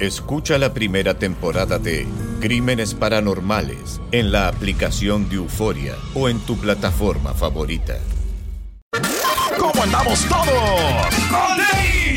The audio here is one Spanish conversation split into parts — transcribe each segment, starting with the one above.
Escucha la primera temporada de Crímenes Paranormales en la aplicación de Euforia o en tu plataforma favorita. ¿Cómo andamos todos?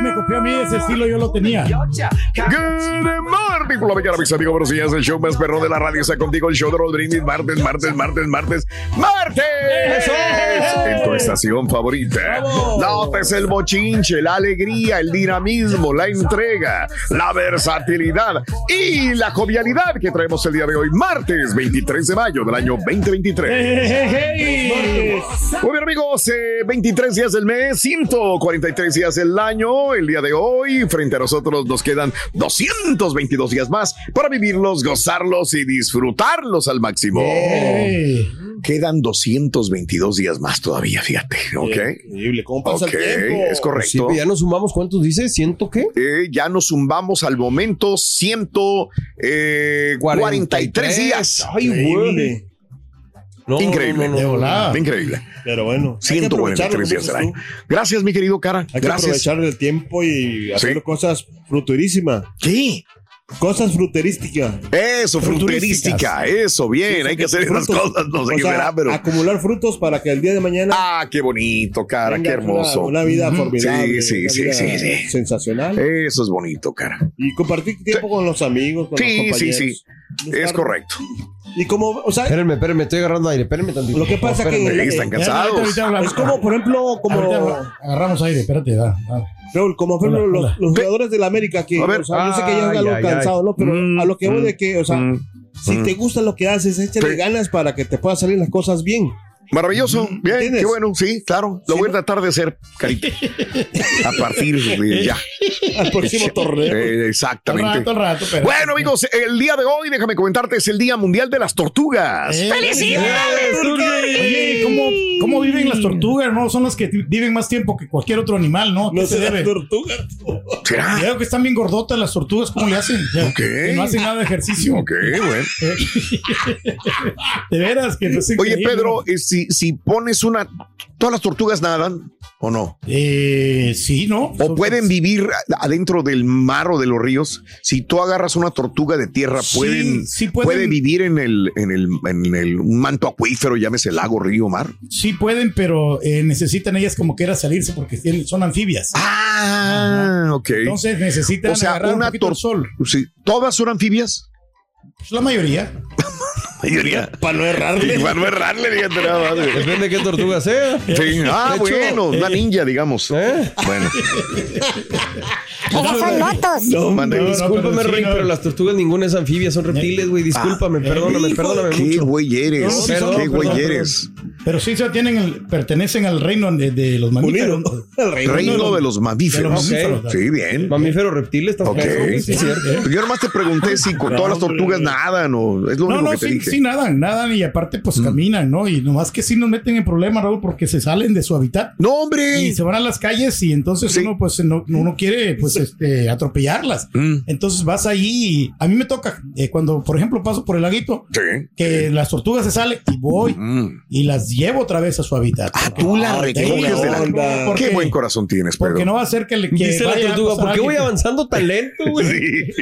Me copió a mí ese estilo, yo lo tenía. Good morning por la mañana, mis amigos. Buenos días. El show más perro de la radio está contigo. El show de Raúl Brindis. Martes, martes, martes, martes. ¡Martes! En tu estación favorita. Notes el bochinche, la alegría, el dinamismo, la entrega, la versatilidad y la jovialidad que traemos el día de hoy. Martes 23 de mayo del año 2023. Muy bien, amigos, eh, 23 días del mes, 143 días del año. El día de hoy, frente a nosotros nos quedan 222 días más para vivirlos, gozarlos y disfrutarlos al máximo. Quedan 222 días más todavía, fíjate, ¿ok? Increíble, ¿cómo pasa Ok, el tiempo? es correcto. Sí, pues ya nos sumamos, ¿cuántos dice? ¿Ciento qué? Eh, ya nos zumbamos al momento 143 días. Ay, güey. No, Increíble. no, no. Increíble. Pero bueno, hay que 143 aprovecharlo, días del como año. dices tú. Gracias, mi querido cara. Hay que Gracias. aprovechar el tiempo y hacer Sí. cosas fruturísimas. Sí. Cosas fruterísticas. Eso, fruterística. Eso, bien. Hay que hacer esas Frutos. cosas. No sé O qué sea, pero. Acumular frutos para que el día de mañana Ah, qué bonito, cara. Qué hermoso. Una, una vida formidable. Sí, sí, una sí, vida sí, sí. Sensacional. Eso es bonito, cara. Y compartir tiempo con los amigos, con los Sí, sí, compañeros. sí. Buscar- Es correcto. Y como, o sea, Espérenme, espérenme, estoy agarrando aire, espérenme tantito. Lo que pasa que- espérenme. Están cansados. ahorita hablamos. es como, por ejemplo, como, Ahorita agarramos aire, espérate, da, da. Raúl, como por ejemplo, Hola, los, hola. los jugadores de la América que, ver. o sea, yo sé que ya es Ay, algo ay, cansado, ay. ¿no? Pero Mm, a lo que voy mm, de que, o sea, mm, si mm. te gusta lo que haces, échale ganas para que te puedan salir las cosas bien. Maravilloso. Bien, ¿Entiendes? qué bueno. Sí, claro. Lo Sí, voy a ¿no? tratar de hacer, carita. A partir de ya. Al próximo torneo. Eh, Al exactamente. rato, al rato, pero. Bueno, amigos, el día de hoy, déjame comentarte, es el Día Mundial de las Tortugas. Eh, Oye, ¿cómo, ¿cómo viven las tortugas? No, son las que viven más tiempo que cualquier otro animal, ¿no? ¿Qué No se debe? tortuga. ¿Será? Veo que están bien gordotas las tortugas, ¿cómo le hacen? Ya, Ok. Que no hacen nada de ejercicio. Ok, bueno. De veras, que es Oye. Pedro, eh, si, si pones una. ¿Todas las tortugas nadan o no? Eh, sí, ¿no? ¿O pueden vivir adentro del mar o de los ríos? Si tú agarras una tortuga de tierra, Sí, pueden, sí pueden. puede vivir en el, en el, en el un manto acuífero, llámese lago, río, mar. Sí pueden, pero eh, necesitan ellas como que era salirse porque tienen- son anfibias. Ah, ok. Entonces necesitan o sea, agarrar un una poquito el sol. Sí, ¿Todas son anfibias? Pues la mayoría. mayoría. Para no errarle. Para no errarle, fíjate nada más, güey. Depende de qué tortuga sea. Sí. Ah, De hecho, bueno, una eh, ninja, digamos. ¿Eh? Bueno. Esas son motos. No, Mande. no, Discúlpame, pero sí, no. pero las tortugas ninguna es anfibia, son reptiles, güey. Discúlpame, perdóname, perdóname Qué mucho. güey eres. No, sí, Perdón, Qué güey eres. Pero sí se tienen el- pertenecen al reino de, de los mamíferos. Unido. El reino. Reino de los De mamíferos. los mamíferos. Sí, bien. Mamífero reptil, estás Ok. perro, güey, sí, Yo nomás te pregunté si con todas las tortugas nadan o es lo No, único no, que te sí, dije. sí nadan, nadan y aparte pues caminan, ¿no? Y nomás que sí nos meten en problemas, Raúl, porque se salen de su hábitat No, hombre. y se van a las calles y entonces uno pues no, uno quiere pues este atropellarlas. Mm. Entonces vas ahí y a mí me toca eh, cuando por ejemplo paso por el laguito Sí. que las tortugas se salen y voy Mm. y las llevo otra vez a su hábitat. Ah, tú la Porque- recoges de la. onda. porque- Qué buen corazón tienes, Porque Pedro. no va a ser que le que Dice la vaya a tortuga, pasar ¿por qué voy avanzando tan lento, güey? Sí.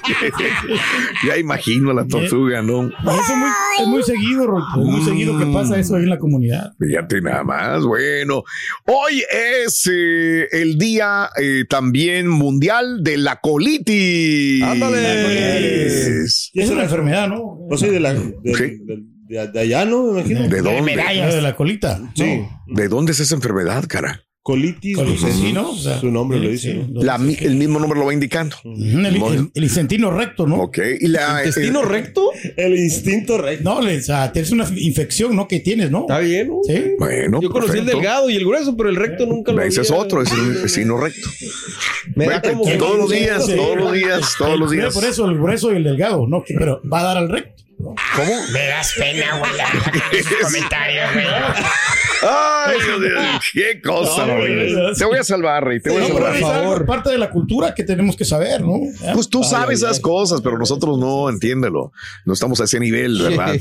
ya imagino a la tortuga, ¿no? Y eso muy, es muy seguido, Raúl, es muy seguido que pasa eso ahí en la comunidad. Fíjate nada más. Bueno, hoy es eh, el día eh, también mundial de la colitis. Ándale. Es- Es una enfermedad, ¿no? Pues sí, de, la, de, Sí. de- de- de allá, ¿no? Me imagino. ¿De dónde? Medallas de la colita. Sí. ¿De dónde es esa enfermedad, cara? Colitis, Colitis, pues, sí, ¿no? O sea, su nombre lo dice, sí, ¿no? La el mismo nombre lo va indicando. El, el, el intestino recto, ¿no? Ok. Y la, ¿Intestino eh, recto? El instinto recto. No, le- o sea, tienes una infección, ¿no? Que tienes, ¿no? Está bien, ¿no? Sí. Bueno, Yo conocí el perfecto. delgado y el grueso, pero el recto nunca lo Ese es otro, es el intestino recto. Me da como todos los que- días, Sí. todos los días, todos los días. Por eso el grueso y el delgado, ¿no? Que- Pero va a dar al recto. ¿Cómo? Me das pena, güey. Comentarios, güey. Ay, Dios mío, qué cosa, No, güey. Te voy a salvar, Rey. Te voy a No, pero salvar. es algo parte de la cultura que tenemos que saber, ¿no? Pues tú Ay, sabes ay, esas ay. cosas, pero nosotros no, entiéndelo. No estamos a ese nivel, ¿verdad?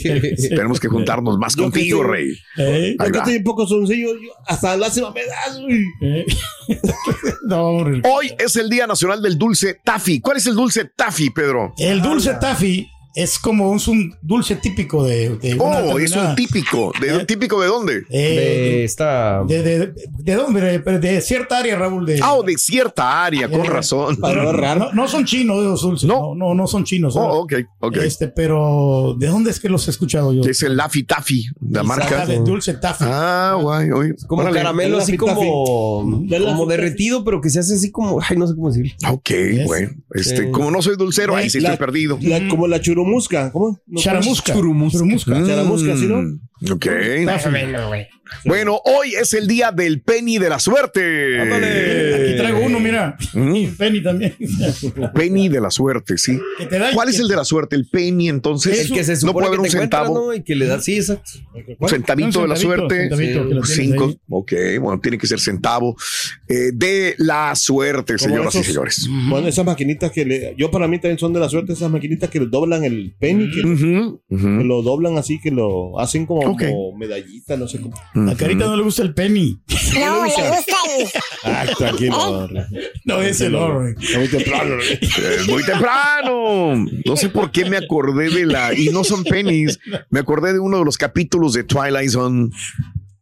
Tenemos que juntarnos más Yo contigo, Rey. Eh, Yo que estoy un poco soncillo, yo hasta lástima me das, güey. eh. no, hombre. Hoy es el Día Nacional del Dulce Taffy. ¿Cuál es el dulce Taffy, Pedro? El dulce taffy es como un, un dulce típico de, de una Oh, es un típico. ¿De, ¿Típico de dónde? eh, De esta. de, de, de, de dónde? De, de cierta área, Raúl. De, Ah, oh, de cierta área, con Eh, razón. Para no no, no son chinos los dulces. No. No, no, no son chinos. ¿no? Oh, ok, ok. Este, pero ¿de dónde es que los he escuchado yo? Es el Laffy Taffy, la marca. Ah, de dulce taffy. Ah, guay, oye. Como órale. caramelo El así como, como derretido, pero que se hace así como, ay, no sé cómo decir. Ok, bueno. Este, Sí. como no soy dulcero, ahí sí La- estoy perdido. la- como la churumusca, ¿cómo? No, Charamusca. Churumusca. Churumusca. Charamusca, ¿sí, no? Mm, Ok. Más o menos, güey. Bueno, hoy es el día del penny de la suerte. Aquí traigo uno, mira. Mm, Penny también. penny de la suerte, sí. Que te da- ¿Cuál es el de la suerte? El penny, entonces. El que se no supone puede haber que un centavo. ¿no? Y que le da, sí, exacto. Un centavito Un de la suerte. Cinco. ahí. Ok, bueno, tiene que ser centavo eh, de la suerte, señoras y señores. Bueno, esas maquinitas que le, yo para mí también son de la suerte, esas maquinitas que le doblan el penny, que, lo doblan así, que lo hacen como medallita, no sé cómo. A Carita no le gusta el penny. No, le gusta el. Ah, tranquilo. No, es el oro. muy temprano. Es muy temprano. No sé por qué me acordé de la. Y no son pennies. Me acordé de uno de los capítulos de Twilight Zone.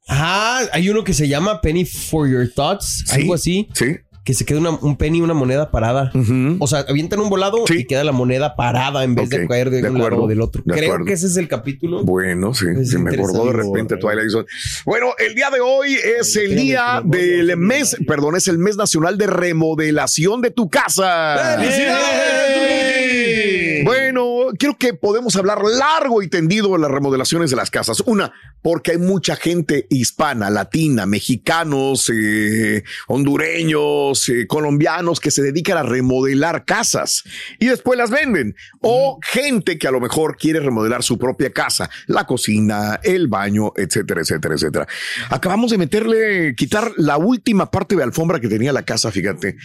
Ah, hay uno que se llama Penny for Your Thoughts, Sí. algo así, Sí. Que se queda una- un penny, una moneda parada. Ujú. O sea, avientan un volado Sí. y queda la moneda parada en vez de caer de, de un lado o del otro. de Creo acuerdo. que ese es el capítulo. Bueno, sí, Es se me acordó de repente Twilight Zone. Bueno, el día de hoy es el día del mes, perdón, es el mes nacional de remodelación de tu casa. Bueno, creo que podemos hablar largo y tendido de las remodelaciones de las casas. Una, porque hay mucha gente hispana, latina, mexicanos, eh, hondureños, eh, colombianos que se dedican a remodelar casas y después las venden. O gente que a lo mejor quiere remodelar su propia casa, la cocina, el baño, etcétera, etcétera, etcétera. Acabamos de meterle, quitar la última parte de alfombra que tenía la casa, fíjate,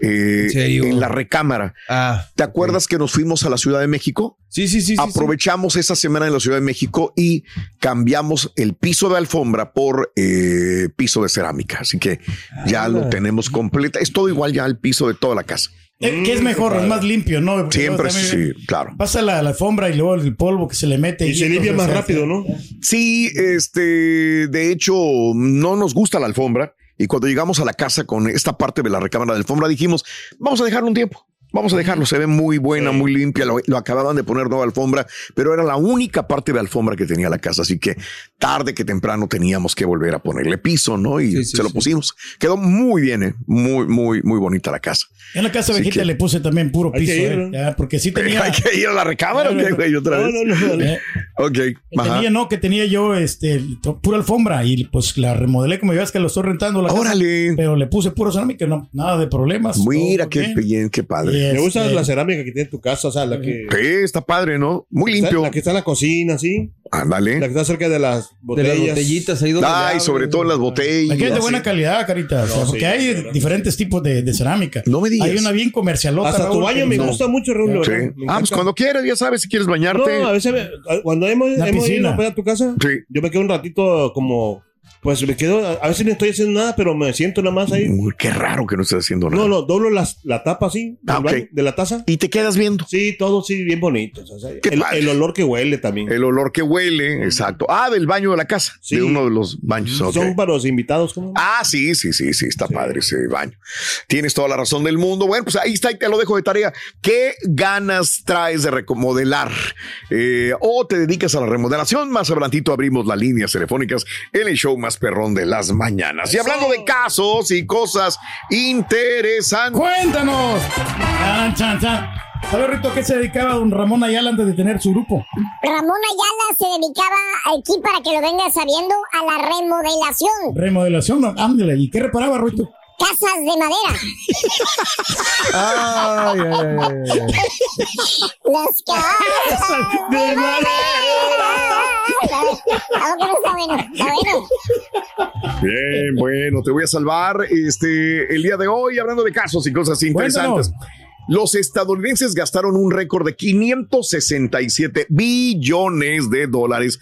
eh, en la recámara. Ah, ¿Te acuerdas que nos fuimos a la Ciudad de México? Sí, sí, sí. sí, sí. Aprovechamos esa semana en la Ciudad de México y cambiamos el piso de alfombra por eh, piso de cerámica. Así que ya Ah. lo tenemos completa. Es todo igual ya el piso de toda la casa. Eh, ¿Qué es mejor? Es más limpio, ¿no? Porque Siempre sí, claro. Pasa la, la alfombra y luego el polvo que se le mete. Y se limpia más rápido, ¿no? Sí, este, de hecho, no nos gusta la alfombra. Y cuando llegamos a la casa con esta parte de la recámara de alfombra, dijimos, vamos a dejarlo un tiempo. Vamos a dejarlo, se ve muy buena, muy limpia, lo, lo acababan de poner nueva alfombra, pero era la única parte de alfombra que tenía la casa, así que tarde que temprano teníamos que volver a ponerle piso, ¿no? Y se lo pusimos. Quedó muy bien, ¿eh? muy, muy, muy bonita la casa. En la casa viejita le puse también puro piso, ir, ¿eh? ¿no? Ya, porque sí tenía. ¿Hay que ir a la recámara o qué, güey? Otra vez. Eh, Ok, que ajá. tenía, no, que tenía yo este to- pura alfombra y pues la remodelé como ya ves que lo estoy rentando la casa, Órale. pero le puse puro cerámica, no, nada de problemas. Mira qué bien. bien, qué padre. Me gusta la cerámica que tiene en tu casa, o sea, la que. Sí, está padre, ¿no? Muy limpio. La que está en la cocina, sí. Ándale. La que está cerca de las De botellas. las botellitas ahí donde. Ay, le sobre todo las botellas. Aquí es de buena calidad, carita. o sea, No, porque hay claro. diferentes tipos de, de cerámica. No me digas. Hay una bien comercialota. Hasta tu baño me no- gusta mucho, Raúl. Sí. Ah, pues cuando quieras, ya sabes, si quieres bañarte. No, a veces me- cuando hemos, hemos ido pues, a tu casa, Sí. yo me quedo un ratito como, pues me quedo, a veces no estoy haciendo nada, pero me siento nada más ahí. Uy, qué raro que no estés haciendo nada. No, no, doblo las- la tapa así, Ah, baño, de la taza. Y te quedas viendo. Sí, todo sí, bien bonito. o sea, Qué el, olor que huele también. El olor que huele, exacto. Ah, del baño de la casa. Sí. De uno de los baños. Son para los invitados. ¿cómo? Ah, sí, sí, sí, sí, está padre ese baño. Tienes toda la razón del mundo. Bueno, pues ahí está y te lo dejo de tarea. ¿Qué ganas traes de remodelar? Eh, o te dedicas a la remodelación. Más adelantito abrimos las líneas telefónicas en el show más perrón de las mañanas. Y hablando de casos y cosas interesantes. ¡Cuéntanos! Chan, chan, chan. ¿Sabes, Rito, qué se dedicaba don Ramón Ayala antes de tener su grupo? Ramón Ayala se dedicaba aquí para que lo vengas sabiendo a la remodelación. Remodelación, no, ándale. ¿Y qué reparaba, Rito? Casas de madera. Ay, ay, ay. Las casas de madera. ¿A poco no está bueno? Está bueno. Bien, bueno, te voy a salvar este el día de hoy hablando de casos y cosas interesantes. Los estadounidenses gastaron un récord de 567 billones de dólares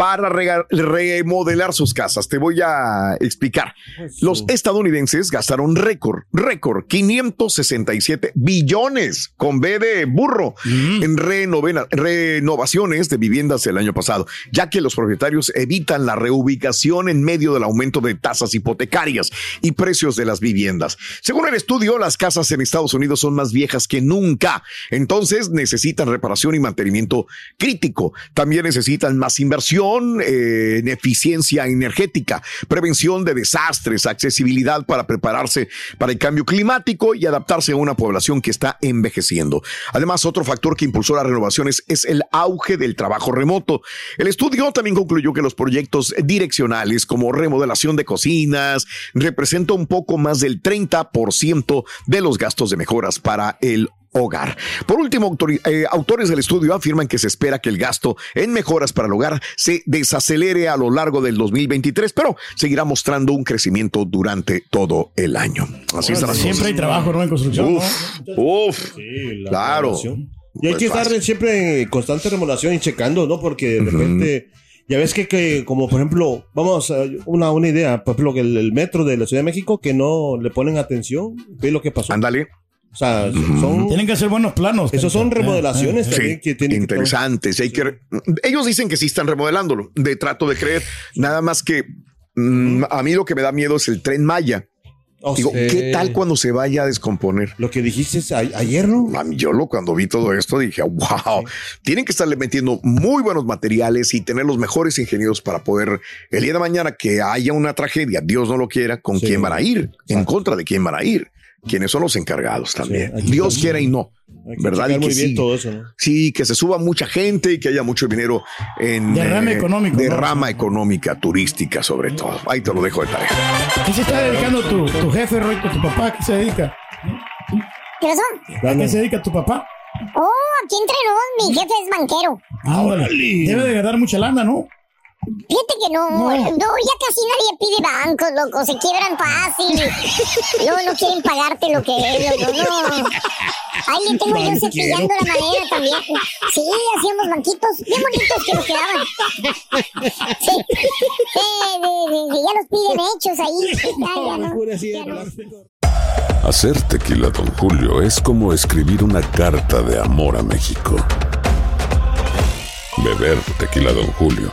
para remodelar sus casas. Te voy a explicar. Los estadounidenses gastaron récord, récord, 567 billones con B de burro en renovena- renovaciones de viviendas el año pasado, ya que los propietarios evitan la reubicación en medio del aumento de tasas hipotecarias y precios de las viviendas. Según el estudio, las casas en Estados Unidos son más viejas que nunca, entonces necesitan reparación y mantenimiento crítico. También necesitan más inversión eh, en eficiencia energética, prevención de desastres, accesibilidad para prepararse para el cambio climático y adaptarse a una población que está envejeciendo. Además, otro factor que impulsó las renovaciones es el auge del trabajo remoto. El estudio también concluyó que los proyectos direccionales como remodelación de cocinas representa un poco más del 30% de los gastos de mejoras para el hogar. Por último, eh, autores del estudio afirman que se espera que el gasto en mejoras para el hogar se desacelere a lo largo del 2023, pero seguirá mostrando un crecimiento durante todo el año. Así las Siempre hay cosas. trabajo, ¿no? En construcción. Uf, ¿no? uf, Sí, la claro. Y hay Pues que estar fácil. siempre en constante remodelación y checando, ¿no? Porque de repente, ya ves que, que, como por ejemplo, vamos a una, una idea, por ejemplo, que el, el metro de la Ciudad de México, que no le ponen atención, ve lo que pasó. Ándale. O sea, son, Tienen que hacer buenos planos. esos son carita. remodelaciones Eh, eh. también que tienen que interesantes. Hay que, ellos dicen que sí están remodelándolo. De trato de creer. Nada más que mm, a mí lo que me da miedo es el tren Maya. Oh, Digo. ¿qué tal cuando se vaya a descomponer? Lo que dijiste a- ayer, yo lo cuando vi todo esto dije, wow, tienen que estarle metiendo muy buenos materiales y tener los mejores ingenieros para poder el día de mañana que haya una tragedia, Dios no lo quiera, con Sí. quién van a ir, en contra de quién van a ir, quiénes son los encargados también. Dios checar- quiera y no. ¿Verdad? Y que muy bien sí. todo eso, ¿no? Sí, que se suba mucha gente y que haya mucho dinero en Derrame económico, ¿no? derrama económica, turística sobre todo. Ahí te lo dejo de tarea. ¿Qué se está dedicando tu, tu jefe, Roito, tu papá? ¿A ¿Qué se dedica? ¿Qué pasó? ¿A qué se dedica tu papá? Oh, aquí entre nos, mi jefe es banquero. Ándale. Debe de ganar mucha lana, ¿no? Fíjate que no, no, ya casi nadie pide bancos, loco, se quiebran fácil. No, no quieren pagarte lo que es, loco, no. Ahí le tengo yo cepillando la madera también. Sí, hacíamos banquitos bien bonitos que nos quedaban. Sí, sí, sí, sí, ya los piden hechos ahí. Ya, ya no. ya no. Hacer tequila, Don Julio, es como escribir una carta de amor a México. Beber tequila, Don Julio,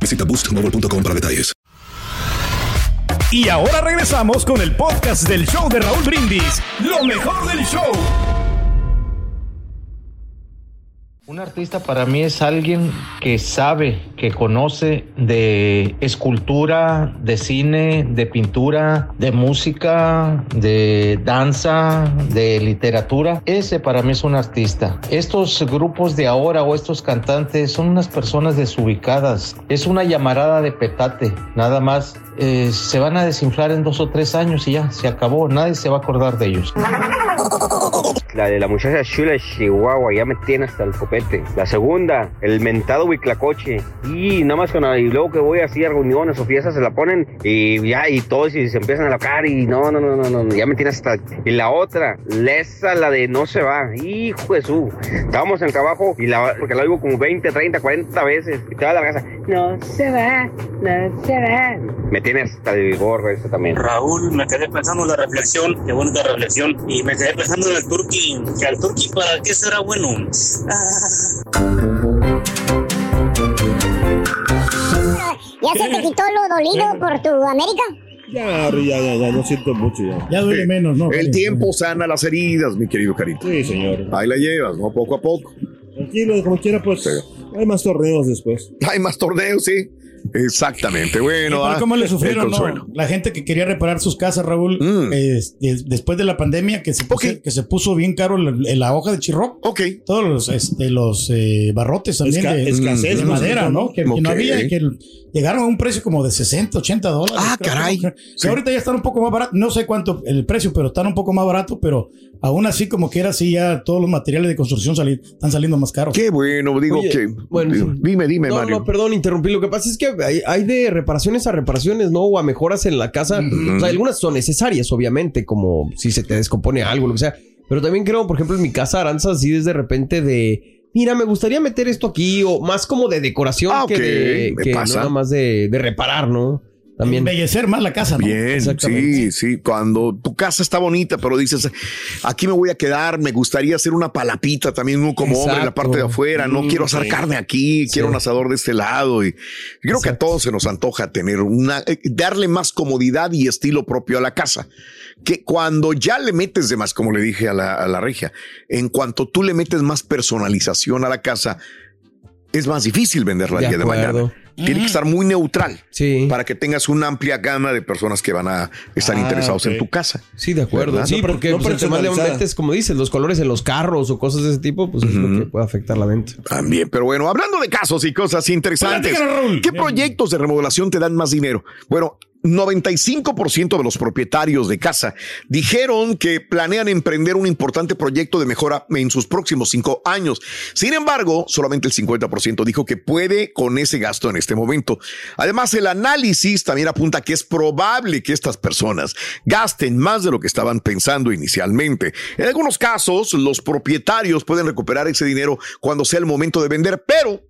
Visita boostmobile.com para detalles. Y ahora regresamos con el podcast del show de Raúl Brindis. Lo mejor del show. Un artista para mí es alguien que sabe, que conoce de escultura, de cine, de pintura, de música, de danza, de literatura. Ese para mí es un artista. Estos grupos de ahora o estos cantantes son unas personas desubicadas. Es una llamarada de petate, nada más. eh, se van a desinflar en dos o tres años y ya, se acabó. Nadie se va a acordar de ellos. La de la muchacha chula de Chihuahua, ya me tiene hasta el copete. La segunda, el mentado huiclacoche. Y nada más con y luego que voy así a reuniones o fiestas se la ponen y ya, y todos y se empiezan a locar y no, no, no, no, no, ya me tiene hasta. Y la otra, lesa, la de no se va. Hijo de su. Estábamos en el trabajo y la, porque la digo como 20, 30, 40 veces. Y toda la casa, no se va, no se va. Me tiene hasta el gorro eso también. Raúl, me quedé pensando en la reflexión, qué bonita reflexión, y me quedé pensando en el turqui, que al turqui para qué será bueno. ¿Ya se te quitó lo dolido por tu América? Ya, ya, ya, ya, no siento mucho ya. Ya duele menos, ¿no? El tiempo sana las heridas, mi querido Carito. Sí, señor. Ahí la llevas, ¿no? Poco a poco. Tranquilo, como quiera, pues. Hay más torneos después. Hay más torneos, sí. Exactamente. Bueno, ah, ¿Cómo le sufrieron no? la gente que quería reparar sus casas, Raúl, Mm. es- es- después de la pandemia que se, puso, que se puso bien caro la, la hoja de chirro? Todos los, este, los eh, barrotes también Esca- de, escasez, de madera, ¿no? Que, que Ok. no había y que llegaron a un precio como de 60, 80 dólares. Ah, creo, caray. que ahorita ya están un poco más baratos. No sé cuánto el precio, pero están un poco más baratos, pero aún así como que era así ya todos los materiales de construcción sali- están saliendo más caros. Qué bueno, digo Oye, que. bueno, sí. dime, dime, no, Mario. no, perdón, interrumpí. Lo que pasa es que hay, hay de reparaciones a reparaciones, ¿no? O a mejoras en la casa. O sea, algunas son necesarias, obviamente, como si se te descompone algo, lo que sea. Pero también creo, por ejemplo, en mi casa, Aranza, así es de repente de. Mira, me gustaría meter esto aquí, o más como de decoración Ah, que, de, que nada más de, de reparar, ¿no? También. Embellecer más la casa, ¿no? Bien, sí, sí. Cuando tu casa está bonita, pero dices, aquí me voy a quedar, me gustaría hacer una palapita también uno como hombre en la parte de afuera, no Mm, quiero asar sí. carne aquí, Sí. quiero un asador de este lado. Y creo que a todos se nos antoja tener una, eh, darle más comodidad y estilo propio a la casa. Que cuando ya le metes de más, como le dije a la, a la regia, en cuanto tú le metes más personalización a la casa, es más difícil venderla el De día de mañana. Tiene que estar muy neutral Sí. para que tengas una amplia gama de personas que van a estar Ah, interesados en tu casa. Sí, de acuerdo. ¿Verdad? Sí, No, porque no pues, entre más le personalizada. metes, como dices, los colores en los carros o cosas de ese tipo, pues es lo que puede afectar la venta. También, pero bueno, hablando de casos y cosas interesantes. ¿qué proyectos de remodelación te dan más dinero? Bueno, 95% de los propietarios de casa dijeron que planean emprender un importante proyecto de mejora en sus próximos cinco años. Sin embargo, solamente el 50% dijo que puede con ese gasto en este momento. Además, el análisis también apunta que es probable que estas personas gasten más de lo que estaban pensando inicialmente. En algunos casos, los propietarios pueden recuperar ese dinero cuando sea el momento de vender, pero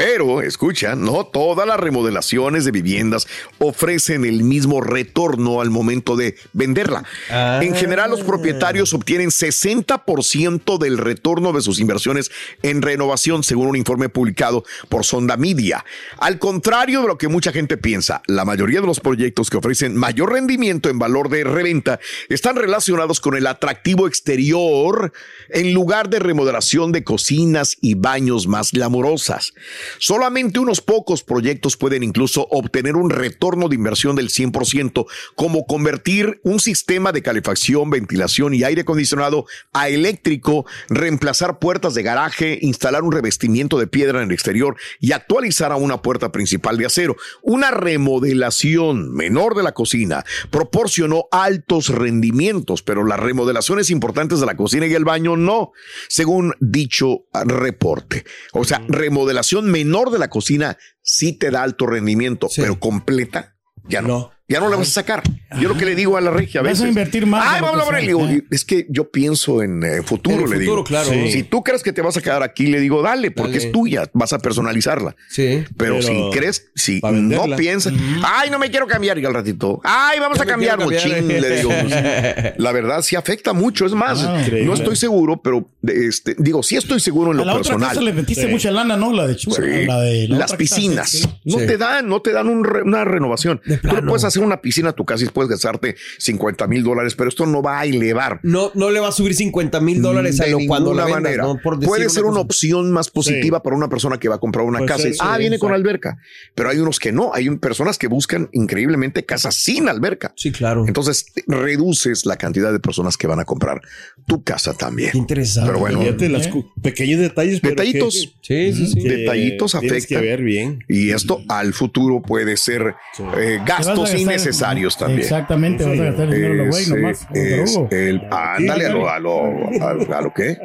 pero, escucha, no todas las remodelaciones de viviendas ofrecen el mismo retorno al momento de venderla. En general, los propietarios obtienen 60% del retorno de sus inversiones en renovación, según un informe publicado por Sonda Media. Al contrario de lo que mucha gente piensa, la mayoría de los proyectos que ofrecen mayor rendimiento en valor de reventa están relacionados con el atractivo exterior en lugar de remodelación de cocinas y baños más glamorosas. Solamente unos pocos proyectos pueden incluso obtener un retorno de inversión del 100%, como convertir un sistema de calefacción, ventilación y aire acondicionado a eléctrico, reemplazar puertas de garaje, instalar un revestimiento de piedra en el exterior y actualizar a una puerta principal de acero. Una remodelación menor de la cocina proporcionó altos rendimientos, pero las remodelaciones importantes de la cocina y el baño no, según dicho reporte. O sea, remodelación menor de la cocina sí te da alto rendimiento, pero completa ya no. Ya no la vas a sacar. Yo lo que le digo a la regia a Vas veces. a invertir más Ay, vamos a sea. le digo, es que yo pienso en eh, futuro, En el le futuro, digo. claro. Sí. Si tú crees que te vas a quedar aquí, le digo, dale, porque Dale. es tuya, vas a personalizarla. Sí. Pero, Pero si crees, si no piensas, ay, no me quiero cambiar y al ratito, ay, vamos a cambiar, cambiar. mochín, le digo. pues, la verdad sí afecta mucho, es más, Ah, no estoy seguro, pero este, digo, sí estoy seguro en A lo la otra personal. casa le metiste Sí. mucha lana, ¿no? La de Chu- Sí, la de la las otra casa, piscinas sí, sí. no Sí. te dan, no te dan un re- una renovación. Tú le puedes hacer una piscina a tu casa y puedes gastarte 50 mil dólares, pero esto no va a elevar. No, no le va a subir 50 mil dólares a lo cuando la vendas, manera. ¿no? Por decir Puede ser una opción más positiva para una persona que va a comprar una Puede casa. ser, y, ah, sí, viene con alberca. Pero hay unos que no. Hay un- personas que buscan increíblemente casas sin alberca. Sí, claro. Entonces reduces la cantidad de personas que van a comprar tu casa también. Qué interesante. Pero bueno, Fíjate las cu- pequeños detalles. pero Detallitos. que- Sí, sí, sí. Detallitos Tienes que afectan. ver bien. Y esto al futuro puede ser Sí. eh, gastos innecesarios también. Exactamente, vas a gastar el dinero güey nomás. eh, ándale a lo, a lo, a lo, a lo que.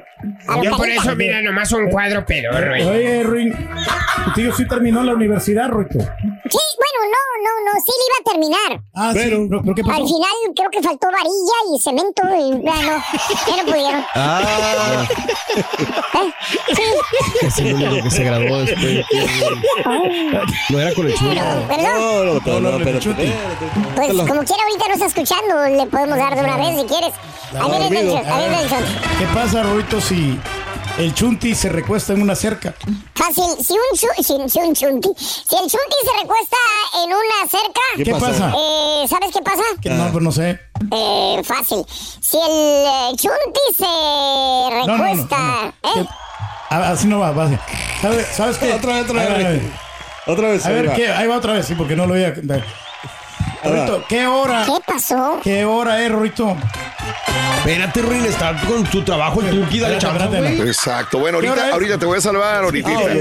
Yo por eso, mira, nomás un cuadro pedorro. Oye, Ruin, tu tío sí terminó la universidad, Ruito. Sí, bueno, no, no, no, sí le iba a terminar. Ah, Pero- sí. ¿Pero, pero qué pasó? Al final creo que faltó varilla y cemento y bueno, ya no pudieron. Ah, ¿Eh? Sí, es el único que se graduó después. No era con el chulo. perdón. No, no, pero no, no, le Pues como quiera ahorita no está escuchando, le podemos dar de una vez si quieres. A ver, dormido. Nelson, a ver, Nelson. ¿Qué pasa, Ruito, si el chunti se recuesta en una cerca? Fácil, si un, chu- si, si un chunti, si el chunti se recuesta en una cerca, ¿Qué pasa? eh, ¿sabes qué pasa? Que No, pues no sé. Eh, fácil. Si el eh, chunti se No, no, no, recuesta, no, no. ¿eh? Ah, Así no va, va así. ¿Sabes, ¿sabes qué? Otra vez, otra Ahí va, vez. ahí. Otra vez. A ahí ver, va. ¿qué? ahí va otra vez, sí, porque no lo voy a... Ruito, ¿qué hora? ¿Qué pasó? ¿Qué hora es, Ruito? Espérate, Ruin, está con tu trabajo chance, espérate, güey. Exacto. Bueno, ¿Qué hora ahorita, ahorita te voy a salvar, ahorita. Ah,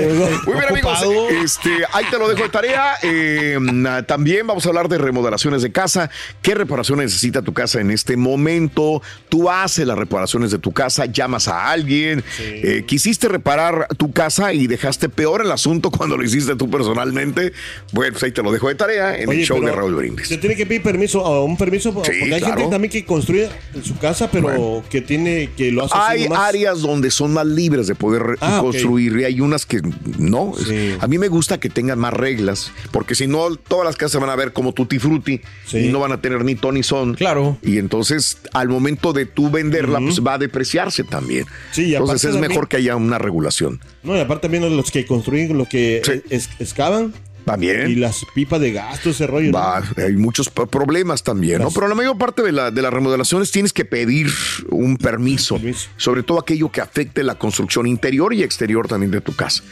Muy bien, amigos. Este, ahí te lo dejo de tarea. Eh, también vamos a hablar de remodelaciones de casa. ¿Qué reparaciones necesita tu casa en este momento? Tú haces las reparaciones de tu casa, llamas a alguien. Eh, quisiste reparar tu casa y dejaste peor el asunto cuando lo hiciste tú personalmente. Bueno, pues ahí te lo dejo de tarea en Oye, el show pero de Raúl Brindis. Tiene que pedir permiso, a un permiso, porque hay claro. gente también que construye en su casa, pero que tiene, que lo hace Hay nomás. áreas donde son más libres de poder Ah, construir y hay unas que no. Sí. A mí me gusta que tengan más reglas, porque si no, todas las casas van a ver como tutti frutti Sí. y no van a tener ni ton ni son. Claro. Y entonces, al momento de tú venderla, pues va a depreciarse también. Sí, y entonces es mejor que haya una regulación. No, y aparte también los que construyen, los que es- excavan También. y las pipas de gasto, ese rollo. ¿no? Va, hay muchos problemas también, ¿no? Las- Pero la mayor parte de, la- de las remodelaciones tienes que pedir un permiso, Permiso. sobre todo aquello que afecte la construcción interior y exterior también de tu casa.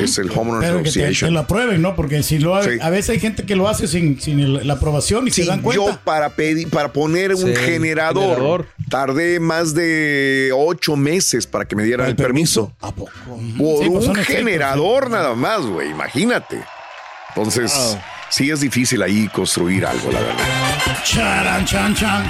Es el Homeowners Pero que te, Association. te lo aprueben, ¿no? Porque si lo Sí. a veces hay gente que lo hace sin, sin el- la aprobación y Sí, se dan yo cuenta. para pedir, para poner un generador, generador. tardé más de ocho meses para que me dieran el permiso. ¿A poco? Por Sí, pues un generador nada más, güey, imagínate. Entonces, Wow. sí es difícil ahí construir algo, la verdad. Charan, chan, chan.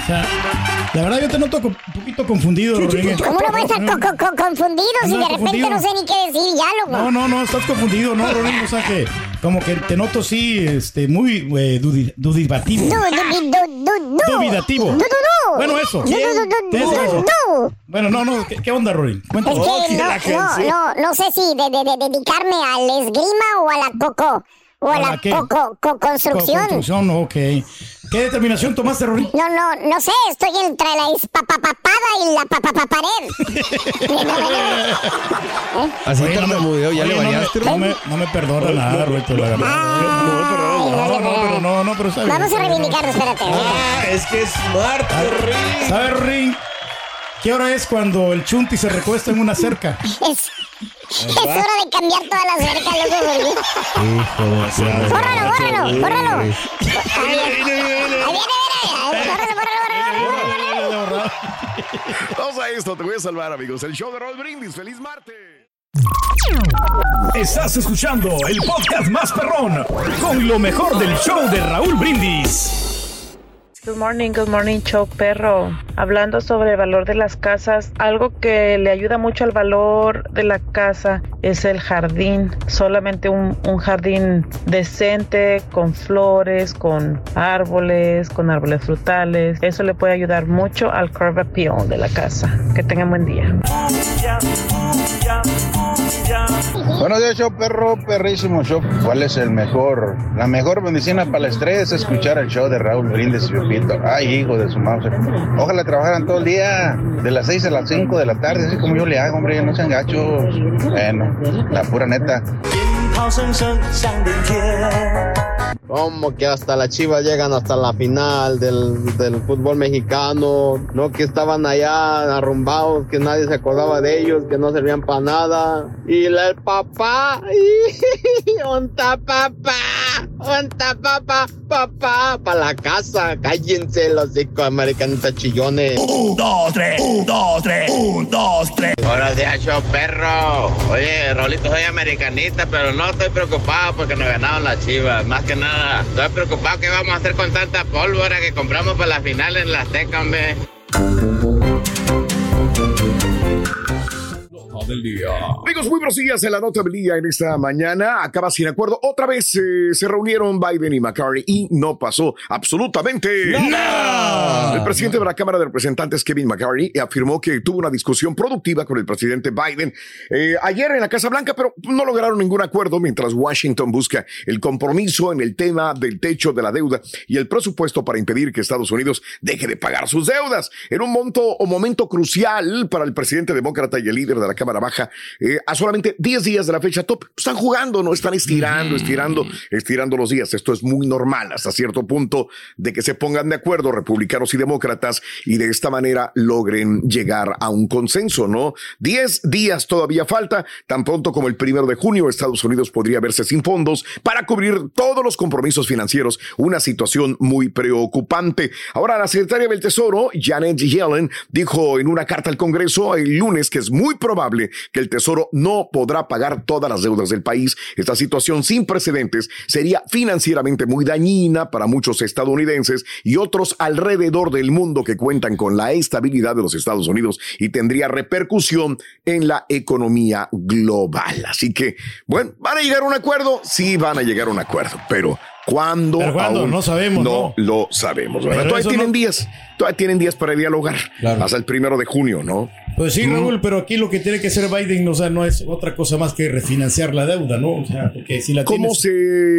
La verdad, yo te noto un poquito confundido, Rodríguez. ¿Cómo no voy a estar co- co- co- confundido si de repente confundido. no sé ni qué decir ya, loco? No, no, no, estás confundido, ¿no, Rodríguez? O sea que como que te noto sí, este, muy eh, dudi- dudibativo. Du- du- du- du- du- Dubitativo. du- du- du. Bueno, eso. Du- du- du- du- ¿Qué es du- eso? du. Bueno, no, no, ¿qué, qué onda, Rodríguez? Es Cuéntanos. que no, no, no, no sé si de, de- de dedicarme al esgrima o a la coco. O a, ¿A la co- co- co- construcción. Construcción, ok. ¿Qué determinación tomaste, Rodríguez? No, no, no sé, estoy entre la espapapapada y la papapapared. Así Oye, no me- tartamudeo, ya oye, le variaste, No me, no me perdona nada, Roberto, la verdad. Ay, No, no, pero no, no, pero sabes. Vamos a reivindicarnos, espérate. Ah, es que es smart, Ring. ¿Sabes, Ring? ¿Qué hora es cuando el chunti se recuesta en una cerca? Es, Es hora de cambiar todas las cercas, loco, porque... ¡Bórralo, bórralo, bórralo! Ahí viene, ahí viene, bórralo, bórralo, bórralo. Vamos a esto, te voy a salvar, amigos. El show de Roll Brindis. ¡Feliz martes! Estás escuchando el podcast más perrón con lo mejor del show de Raúl Brindis. Good morning, good morning, show perro. Hablando sobre el valor de las casas, algo que le ayuda mucho al valor de la casa es el jardín. Solamente un, un jardín decente, con flores, con árboles, con árboles frutales. Eso le puede ayudar mucho al curb appeal de la casa. Que tengan buen día. Buenos días, show perro, perrísimo show. ¿Cuál es el mejor? La mejor medicina para el estrés es escuchar el show de Raúl Brindis y Pepito. Ay, hijo de su madre. Ojalá trabajaran todo el día, de las 6 a las 5 de la tarde, así como yo le hago, hombre, no sean gachos. Bueno, la pura neta. Como que hasta las chivas llegan hasta la final del, del fútbol mexicano, no que estaban allá arrumbados, que nadie se acordaba de ellos, que no servían para nada. Y el papá, onta papá, onta papá, papá, para la casa, cállense los hijos americanos chillones. Un, dos, tres, un, dos, tres, un, dos, tres. Buenos días, show perro. Oye, Rolito, soy americanista, pero no estoy preocupado porque nos ganaron las chivas. Más que nada, estoy preocupado qué vamos a hacer con tanta pólvora que compramos para la final en la Azteca, hombre. Del día. Amigos, muy buenos días en la nota del día en esta mañana. Acaba sin acuerdo. Otra vez eh, se reunieron Biden y McCarthy y no pasó absolutamente ¡Nada! El presidente de la Cámara de Representantes, Kevin McCarthy, afirmó que tuvo una discusión productiva con el presidente Biden eh, ayer en la Casa Blanca, pero no lograron ningún acuerdo mientras Washington busca el compromiso en el tema del techo de la deuda y el presupuesto para impedir que Estados Unidos deje de pagar sus deudas. En un monto o momento crucial para el presidente demócrata y el líder de la Cámara Baja, eh, a solamente 10 días de la fecha top, están jugando, no están estirando, estirando, estirando los días. Esto es muy normal hasta cierto punto de que se pongan de acuerdo republicanos y demócratas y de esta manera logren llegar a un consenso, ¿no? 10 días todavía falta, tan pronto como el primero de junio Estados Unidos podría verse sin fondos para cubrir todos los compromisos financieros, una situación muy preocupante. Ahora la secretaria del Tesoro, Janet Yellen, dijo en una carta al Congreso el lunes que es muy probable que el Tesoro no podrá pagar todas las deudas del país. Esta situación sin precedentes sería financieramente muy dañina para muchos estadounidenses y otros alrededor del mundo que cuentan con la estabilidad de los Estados Unidos y tendría repercusión en la economía global. Así que, bueno, ¿van a llegar a un acuerdo? Sí, van a llegar a un acuerdo, pero ¿cuándo? Pero ¿cuándo? Aún No sabemos, No, lo sabemos. Todavía tienen no- días, todavía tienen días para dialogar hasta el primero de junio, ¿no? Pues sí. Raúl, pero aquí lo que tiene que hacer Biden, o sea, no es otra cosa más que refinanciar la deuda, ¿no? O sea, porque si la ¿Cómo tienes-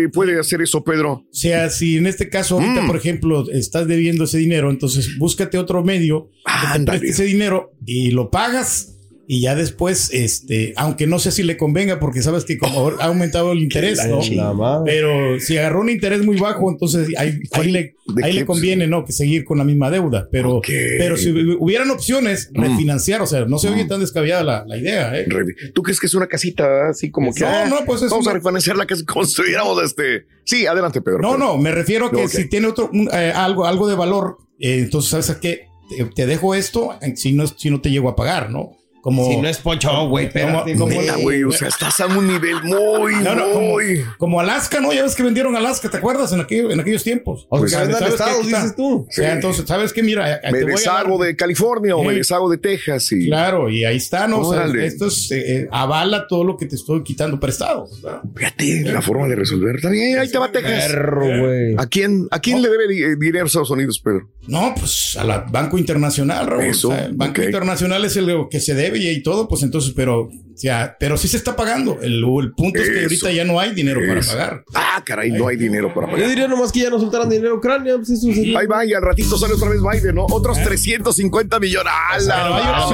se puede hacer eso, Pedro? O sea, si en este caso ahorita, Mm. por ejemplo, estás debiendo ese dinero, entonces búscate otro medio que te preste ese dinero y lo pagas y ya después, este, aunque no sé si le convenga porque sabes que como ha aumentado el interés, ¿no? Pero si agarró un interés muy bajo, entonces ahí, ahí le, ¿De ahí le conviene, ¿no? Que seguir con la misma deuda. Pero, pero si hubieran opciones, Mm. refinanciar, o sea, no se oye tan descabellada la, la idea, ¿eh? ¿Tú crees que es una casita así como que No, ah, no, pues es vamos a refinanciar la que construyéramos este? Sí, adelante, Pedro. No, Pedro. no, me refiero a que si tiene otro un, eh, algo, algo de valor, eh, entonces sabes a qué te, te dejo esto eh, si no, si no te llego a pagar, ¿no? Como, Si no es Poncho, güey, Neta, güey, o sea, estás a un nivel muy, No, no, como, muy. como Alaska, ¿no? Ya ves que vendieron Alaska, ¿te acuerdas? En, aquello- en aquellos tiempos. O sea, Pues, que vendan ¿sabes qué? estados, está. dices tú. O sea, entonces, ¿sabes qué? Mira, eh, Me deshago de California o me Sí. deshago de Texas y. Claro, y ahí está, ¿no? O sea, esto es, eh, eh, avala todo lo que te estoy quitando prestado. Fíjate la forma de resolver. También ahí te va Texas. Perro, güey. ¿A quién, a quién le debe di- eh, dinero a Estados Unidos, Pedro? No, pues a la Banco Internacional, Raúl. Eso, O sea, el Banco. Internacional es el que se debe y, y todo, pues entonces, pero, o sea, pero sí se está pagando. El, el punto es que ahorita ya no hay dinero para pagar. Ah, caray, no hay dinero para Yo pagar. diría nomás que ya no soltaran dinero a Ucrania, pues eso sería. Ahí va, y al ratito sale otra vez Biden, ¿no? Otros 350 millones. ¡A la Pero hay madre,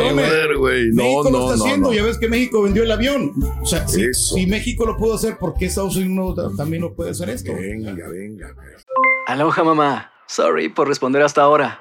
opciones. güey! No, México no, lo está no, haciendo. no. Ya ves que México vendió el avión. O sea, si, si México lo pudo hacer, ¿por qué Estados Unidos también no puede hacer esto? Venga, venga. Aloha mamá. Sorry por responder hasta ahora.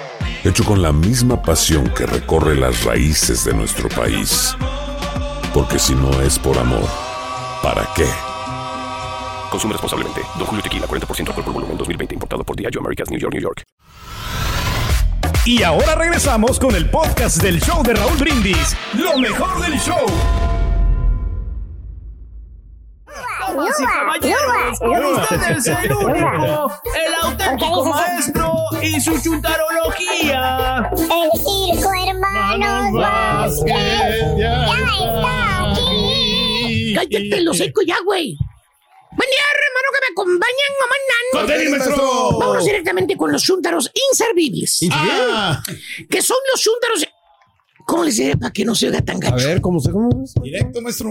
hecho con la misma pasión que recorre las raíces de nuestro país. Porque si no es por amor, ¿para qué? Consume responsablemente. Don Julio Tequila, 40% alcohol por volumen, 2020. Importado por Diageo Americas, New York, New York. Y ahora regresamos con el podcast del show de Raúl Brindis. Lo mejor del show. Damas y caballeros, con ustedes el único, el auténtico maestro y su chuntarología. El circo Hermanos Vázquez ya está aquí. Cállate los hocico ya, güey. Buen día, hermano, que me acompañan, tenis, maestro. Vamos directamente con los chúntaros inservibles. Ah. Que son los chúntaros... ¿Cómo les diré para que no se oiga tan gacho? A ver, ¿cómo se cómo es? Directo, maestro.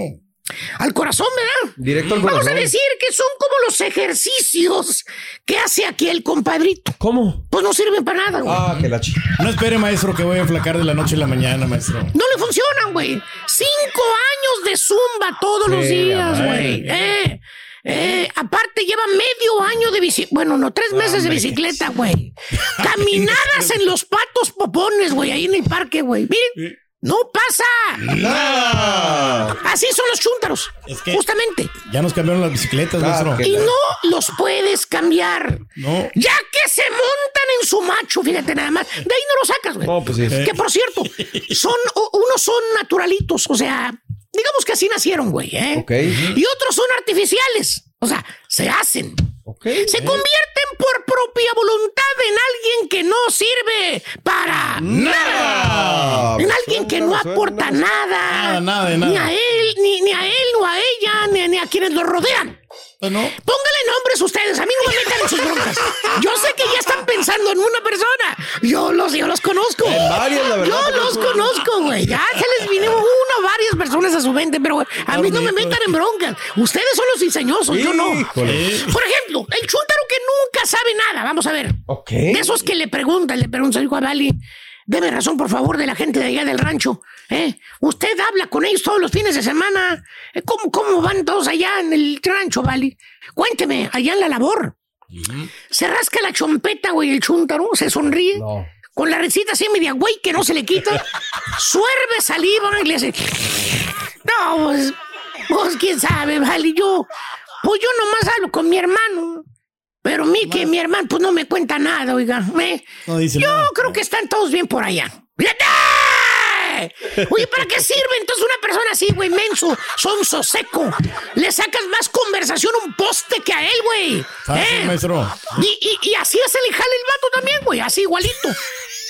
Al corazón, ¿verdad? Directo al Vamos a corazón. decir que son como los ejercicios que hace aquí el compadrito. ¿Cómo? Pues no sirven para nada, güey. Ah, que la chica. No espere, maestro, que voy a enflacar de la noche a la mañana, maestro. No le funcionan, güey. Cinco años de zumba todos los días, güey. Eh, eh, aparte lleva medio año de bicicleta. Bueno, no, tres meses de bicicleta, güey. Caminadas en los patos popones, güey, ahí en el parque, güey. Miren, no pasa. Nada. Así son los chúntaros. Es que- Justamente. Ya nos cambiaron las bicicletas, maestro. Y no los puedes cambiar. No. Ya que se montan en su macho, fíjate nada más. De ahí no lo sacas, güey. No, pues sí. Que por cierto, son, unos son naturalitos, o sea, digamos que así nacieron, güey, ¿eh? Ok. Y otros son artificiales, o sea, se hacen. Se convierten por propia voluntad en alguien que no sirve para nada. En alguien que no aporta nada. Nada, nada Ni nada. a él, ni, ni a él, o a ella, ni, ni a quienes lo rodean. No. Póngale nombres ustedes, a mí no me metan en sus broncas. Yo sé que ya están pensando en una persona. Yo los, yo los conozco. En varias, la verdad, Yo los conozco, güey. Ya se les vino una, varias personas a su mente, pero a mí no me metan en broncas. Ustedes son los diseñosos, yo no. Híjole. Por ejemplo, el chúntaro que nunca sabe nada. Vamos a ver. Ok. De esos que le preguntan, le preguntan, a Vali, deme razón, por favor, de la gente de allá del rancho. ¿eh? Usted habla con ellos todos los fines de semana. Eh, ¿Cómo, cómo van todos allá en el rancho, Vali? Cuénteme, allá en la labor. Se rasca la chompeta, güey, el chúntaro, se sonríe. No. Con la recita así media güey que no se le quita. suerve saliva y le hace. No, pues, pues quién sabe, vale. Yo, pues yo nomás hablo con mi hermano. Pero mí que mi hermano, pues no me cuenta nada, oiga. ¿eh? No dice Yo nada. creo que están todos bien por allá. Oye, ¿para qué sirve entonces una persona así, güey, menso, sonso, seco? Le sacas más conversación a un poste que a él, güey. Fácil, ¿Eh? maestro. Y, y, y así se le jala el vato también, güey, así igualito.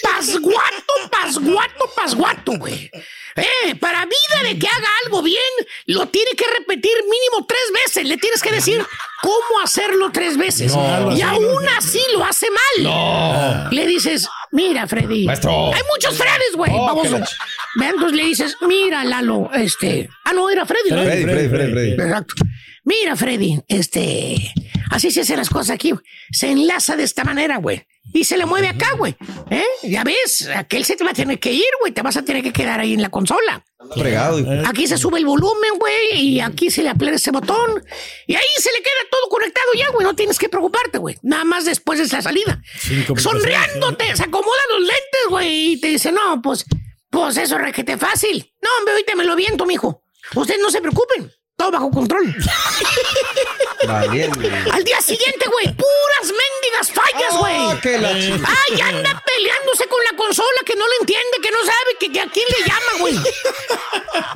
Pasguato, pasguato, pasguato, güey. Eh, para vida de que haga algo bien, lo tiene que repetir mínimo tres veces. Le tienes que decir cómo hacerlo tres veces. No, y aún así lo hace mal. No. Le dices, mira, Freddy. Maestro. Hay muchos Freddys, güey. Oh, Ve, Entonces le dices, mira, Lalo, este. Ah, no, era Freddy, ¿no? Freddy, Freddy, Freddy, Freddy. Exacto. Mira, Freddy, este. Así se hacen las cosas aquí. Se enlaza de esta manera, güey. Y se le mueve acá, güey. ¿Eh? Ya ves, aquel se te va a tener que ir, güey. Te vas a tener que quedar ahí en la consola. Fregado. Aquí se sube el volumen, güey, y aquí se le aplica ese botón. Y ahí se le queda todo conectado ya, güey. No tienes que preocuparte, güey. Nada más después es la salida. Cinco Sonriéndote, se acomoda los lentes, güey, y te dice, no, pues, pues eso es requete fácil. No, hombre, ahorita me lo viento, mijo. Ustedes no se preocupen. Todo bajo control. Valiente. Al día siguiente, güey, puras mendigas fallas, güey. Oh, chica. Ay, anda peleándose con la consola que no le entiende, que no sabe, que, que a quién le llama, güey.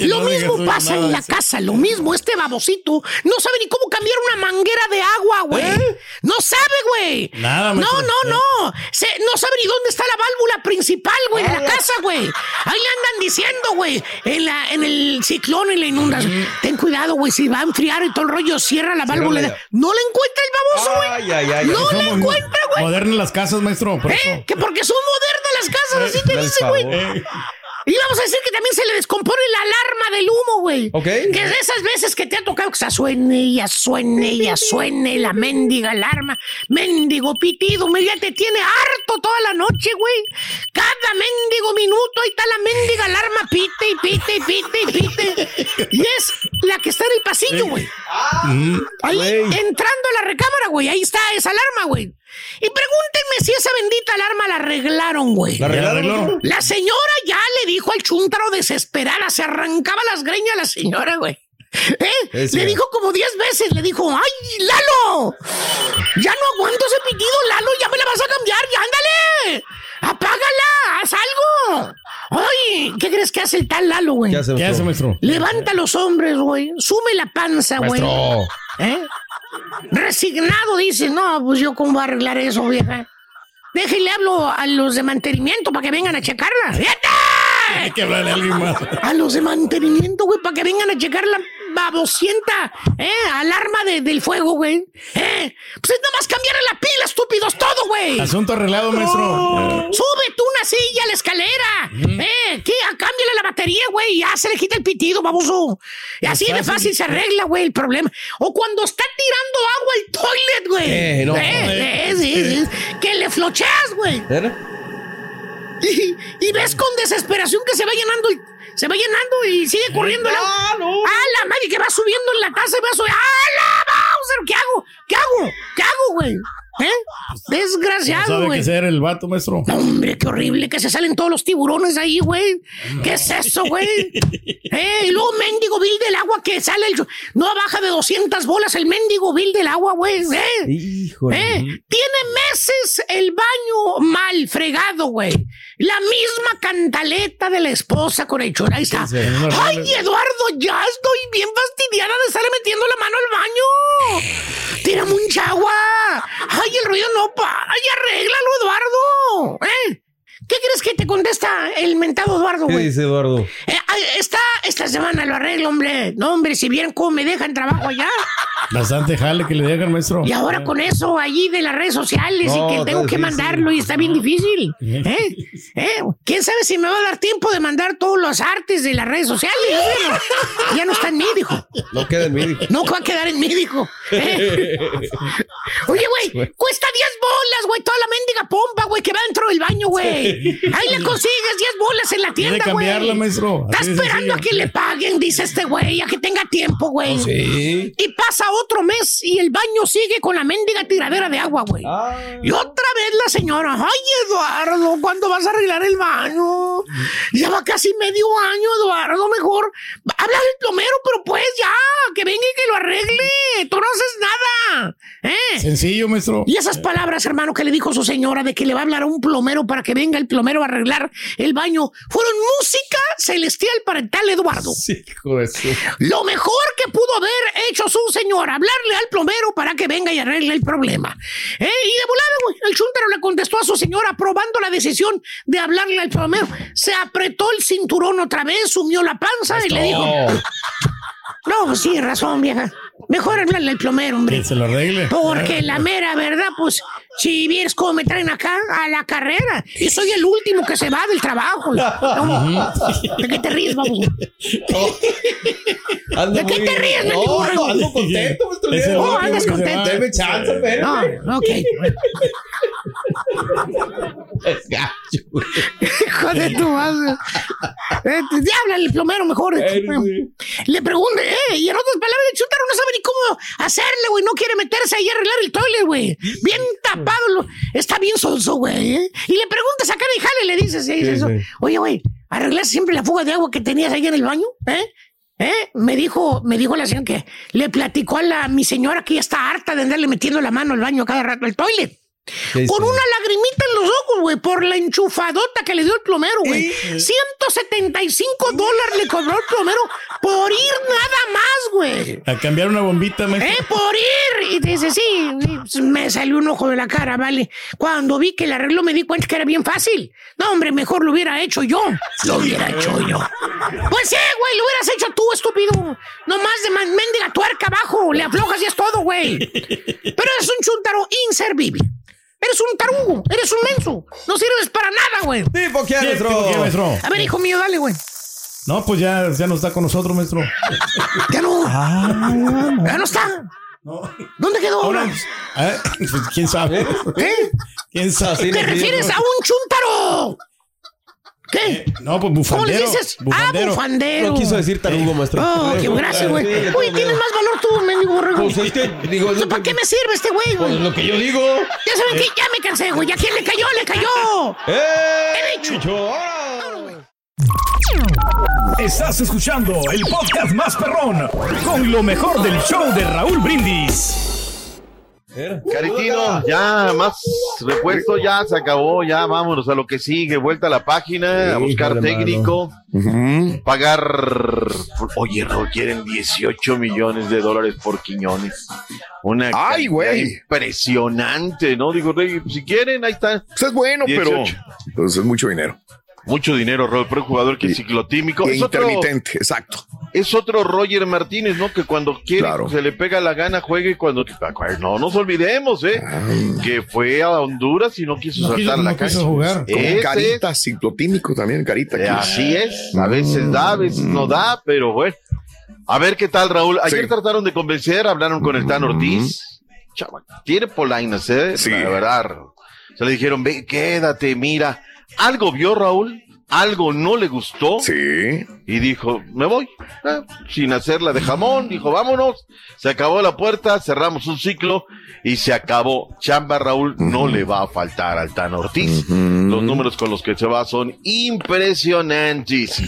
Lo No mismo pasa en la casa, lo mismo. Este babosito no sabe ni cómo cambiar una manguera de agua, güey. No sabe, güey. Nada, No, no, no. Se- no sabe ni dónde está la válvula principal, güey, de la casa, güey. Ahí le andan diciendo, güey, en, la, en el ciclón y la inundación. Ten cuidado, güey, si va a enfriar y todo el rollo, cierra la válvula. No le encuentra el baboso, güey. Ay, ay, ay. No le Somos encuentra, güey. Modernas las casas, maestro. Por ¿Eh? eso. Que porque son modernas las casas, así te Dale dice, güey. Y vamos a decir que también se le descompone la alarma del humo, güey. Ok. Que es de esas veces que te ha tocado que se suene y suene y suene la mendiga alarma. Mendigo pitido, me ya te tiene harto toda la noche, güey. Cada mendigo minuto ahí está la mendiga alarma, pite y pite y pite y pite. Y es la que está en el pasillo, güey. Ahí, entrando a la recámara, güey. Ahí está esa alarma, güey. Y pregúntenme si esa bendita alarma la arreglaron, güey. ¿La arreglaron? La señora ya le dijo al chúntaro desesperada, se arrancaba las greñas la señora, güey. ¿Eh? Le dijo como 10 veces, le dijo, ¡ay, Lalo! Ya no aguanto ese pitido, Lalo, ya me la vas a cambiar, ya ándale. Apágala, haz algo. Ay, ¿qué crees que hace el tal Lalo, güey? ¿Qué hace, ¿Qué hace, maestro? Levanta los hombres, güey. Sume la panza, güey. ¿Eh? Resignado dice, no, pues yo cómo voy a arreglar eso, vieja. Déjale hablo a los de mantenimiento para que vengan a checarla. ¡Fíjate! Hay que hablarle a alguien más. A los de mantenimiento, güey, para que vengan a checar la babosienta, ¿eh? Alarma de- del fuego, güey. ¿Eh? Pues es nada más cambiarle la pila, estúpidos, todo, güey. Asunto arreglado, maestro. Sube tú una silla a la escalera. ¿Eh? ¿Qué? Ah, Cámbiale la batería, güey. Ya se le quita el pitido, baboso. Y así de fácil se arregla, güey, el problema. O cuando está tirando agua al toilet, güey. Eh, no. Eh, sí, sí. Que le flocheas, güey. ¿Era? Y, y ves con desesperación que se va llenando y se va llenando y sigue corriendo el agua. ¡Ah, la madre! Que va subiendo en la taza y va subiendo. ¡Ah, la Bowser! ¿Qué hago? ¿Qué hago? ¿Qué hago, güey? ¿Eh? No Desgraciado, sabe güey. qué ser el vato, maestro. No, hombre, qué horrible que se salen todos los tiburones ahí, güey. ¿Qué es eso, güey? eh, y luego mendigo bill del agua que sale el... No baja de 200 bolas el mendigo bill del agua, güey. ¿eh? Híjole. ¿Eh? Tiene meses el baño mal fregado, güey. La misma cantaleta de la esposa con hechura. Ahí está. Sí, sí, no, Ay, no, no. Eduardo, ya estoy bien fastidiada de estarle metiendo la mano al baño. Tira mucha agua. Ay, el ruido no para. Ay, arréglalo, Eduardo. ¿Eh? ¿Qué crees que te contesta el mentado Eduardo, ¿Qué güey? dice Eduardo? Eh, ay, esta, semana lo arreglo, hombre. No, hombre, si vieran cómo me dejan trabajo allá. Bastante jale que le dejan, maestro. Y ahora con eso allí de las redes sociales No, y que está tengo que mandarlo y está bien difícil. ¿Eh? ¿Eh? ¿Quién sabe si me va a dar tiempo de mandar todos los artes de las redes sociales? Bueno, ya no está en mí, dijo. No queda en mí. dijo. No va a quedar en mí, dijo. ¿Eh? Oye, güey, cuesta 10 bolas, güey, toda la mendiga pompa, güey, que va dentro del baño, güey. Ahí le consigues 10 bolas en la tienda, que güey. cambiarla, maestro. Está esperando a sencillo. que le paguen, dice este güey, a que tenga tiempo, güey. Sí. Y pasa otro mes y el baño sigue con la mendiga tiradera de agua, güey. Y otra vez la señora, ay, Eduardo, ¿cuándo vas a arreglar el baño? Ya va casi medio año, Eduardo, mejor. Habla del plomero, pero pues ya, que venga y que lo arregle. Tú no haces nada. ¿Eh? Sencillo, maestro. Y esas palabras, hermano, que le dijo su señora de que le va a hablar a un plomero para que venga el plomero a arreglar el baño, fueron música celestial para el tal Eduardo. Sí, hijo de su- Lo mejor que pudo haber hecho su señora, hablarle al plomero para que venga y arregle el problema. ¿Eh? Y de volada, güey, el chúntaro le contestó a su señora aprobando la decisión de hablarle al plomero. Se apretó el cinturón otra vez, sumió la panza y le dijo... No, pues sí, razón, vieja. Mejor hablarle al plomero, hombre. Que se lo arregle. Porque la mera verdad, pues, si vieres cómo me traen acá a la carrera, y soy el último que se va del trabajo. No, ¿De qué te ríes, vamos? ¿De qué te ríes, No, ando contento, maestro. Es el Oh, último andas contento. Deme chance, espérame. No, ok. Es gacho. Hijo de tu madre. Eh, te habla el plomero mejor. Le pregunta, eh, y en otras palabras, el chúntaro no sabe ni cómo hacerle, güey. No quiere meterse ahí a arreglar el toilet, güey. Bien tapado, lo- está bien sonso, güey. ¿eh? Y le pregunta, sacar y jale, le dices, Sí, eso. sí. Oye, güey, ¿arreglaste siempre la fuga de agua que tenías ahí en el baño? ¿Eh? ¿Eh? Me dijo, me dijo la señora que le platicó a la, mi señora que ya está harta de andarle metiendo la mano al baño a cada rato al toilet. Con una lagrimita en los ojos, güey, por la enchufadota que le dio el plomero, güey. 175 dólares le cobró el plomero por ir nada más, güey. A cambiar una bombita, maestro. ¡Eh, por ir! Y dice, sí, me salió un ojo de la cara, vale. Cuando vi que el arreglo me di cuenta que era bien fácil. No, hombre, mejor lo hubiera hecho yo. Lo hubiera hecho yo. Pues sí, güey, lo hubieras hecho tú, estúpido. No más de mendiga tuerca abajo. Le aflojas y es todo, güey. Pero es un chuntaro inservible. Eres un tarugo, eres un menso. No sirves para nada, güey. ¿Tipo qué, Sí, maestro? ¿tipo qué, maestro? A ver, hijo mío, dale, güey. No, pues ya, ya no está con nosotros, maestro. Ya no. Ah, Ya no está. ¿Dónde quedó ahora? ¿Eh? Pues, ¿Quién sabe? ¿Eh? ¿Quién sabe? ¿Te refieres a un chúntaro? ¿Qué? No, pues ¿Cómo le bufandero. dices? Bufandero. Ah, bufandero. No quiso decir tarugo, maestro. Oh, qué gracia, güey. Uy, tienes más valor tú, mendigo borrego. Pues es que, digo, ¿Para qué me sirve este güey, güey? Pues lo que yo digo. Ya saben que ya me cansé, güey. ¿A quién le cayó? ¡Le cayó! ¡Eh! ¡He dicho! Estás escuchando el podcast más perrón con lo mejor del show de Raúl Brindis. Caritino, ya más repuesto, ya se acabó, ya vámonos a lo que sigue, vuelta a la página, a buscar técnico, pagar, oye, Raúl, quieren 18 millones de dólares por Quiñones. Una Ay, cantidad güey. impresionante, ¿no? Digo, Rey, si quieren, ahí está. Pues es bueno, pero 18. pues es mucho dinero. Mucho dinero, Raúl, pero un jugador que es ciclotímico. Es otro, intermitente, exacto. es otro Roger Martínez, ¿no? Que cuando quiere, Claro. se le pega la gana, juegue y cuando... No nos olvidemos, ¿eh? Que fue a Honduras y no quiso No saltar la no quiso cancha. jugar. Como Ese carita, ciclotímico también, carita. aquí. así es. A veces da, a veces no da, pero bueno. A ver qué tal, Raúl. Ayer Sí. trataron de convencer, hablaron con el Tan Ortiz. Chava, tiene polainas, ¿eh? Sí. La verdad. Se le dijeron, ve, quédate, mira. Algo vio Raúl, algo no le gustó. Sí. Y dijo, me voy, eh, sin hacerla de jamón, dijo, vámonos, se acabó la puerta, cerramos un ciclo y se acabó. Chamba Raúl no le va a faltar al Tan Ortiz. Los números con los que se va son impresionantes.